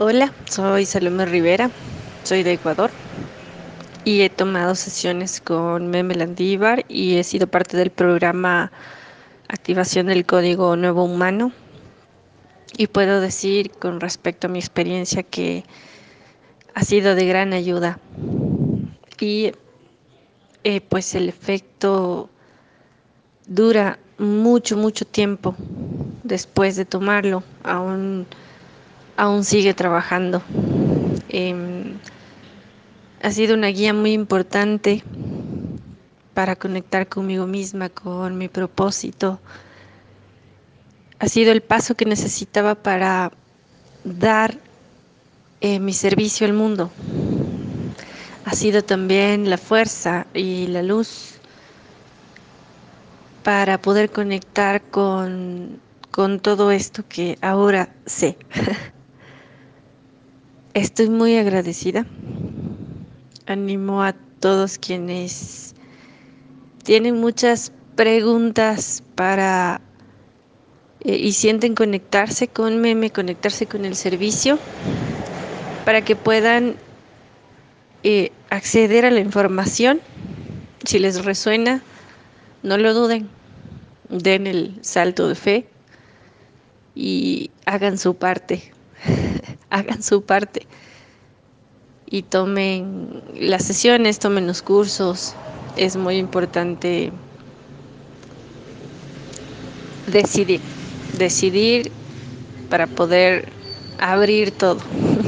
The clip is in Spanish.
Hola, soy Salomé Rivera, soy de Ecuador y he tomado sesiones con Meme Landívar y he sido parte del programa Activación del Código Nuevo Humano. Y puedo decir con respecto a mi experiencia que ha sido de gran ayuda. Y eh, pues el efecto dura mucho, mucho tiempo después de tomarlo. Aún aún sigue trabajando. Em, ha sido una guía muy importante para conectar conmigo misma, con mi propósito. Ha sido el paso que necesitaba para dar eh, mi servicio al mundo. Ha sido también la fuerza y la luz para poder conectar con, con todo esto que ahora sé. Estoy muy agradecida. Animo a todos quienes tienen muchas preguntas para eh, y sienten conectarse con Meme, conectarse con el servicio, para que puedan eh, acceder a la información. Si les resuena, no lo duden, den el salto de fe y hagan su parte. hagan su parte y tomen las sesiones, tomen los cursos. Es muy importante decidir, decidir para poder abrir todo.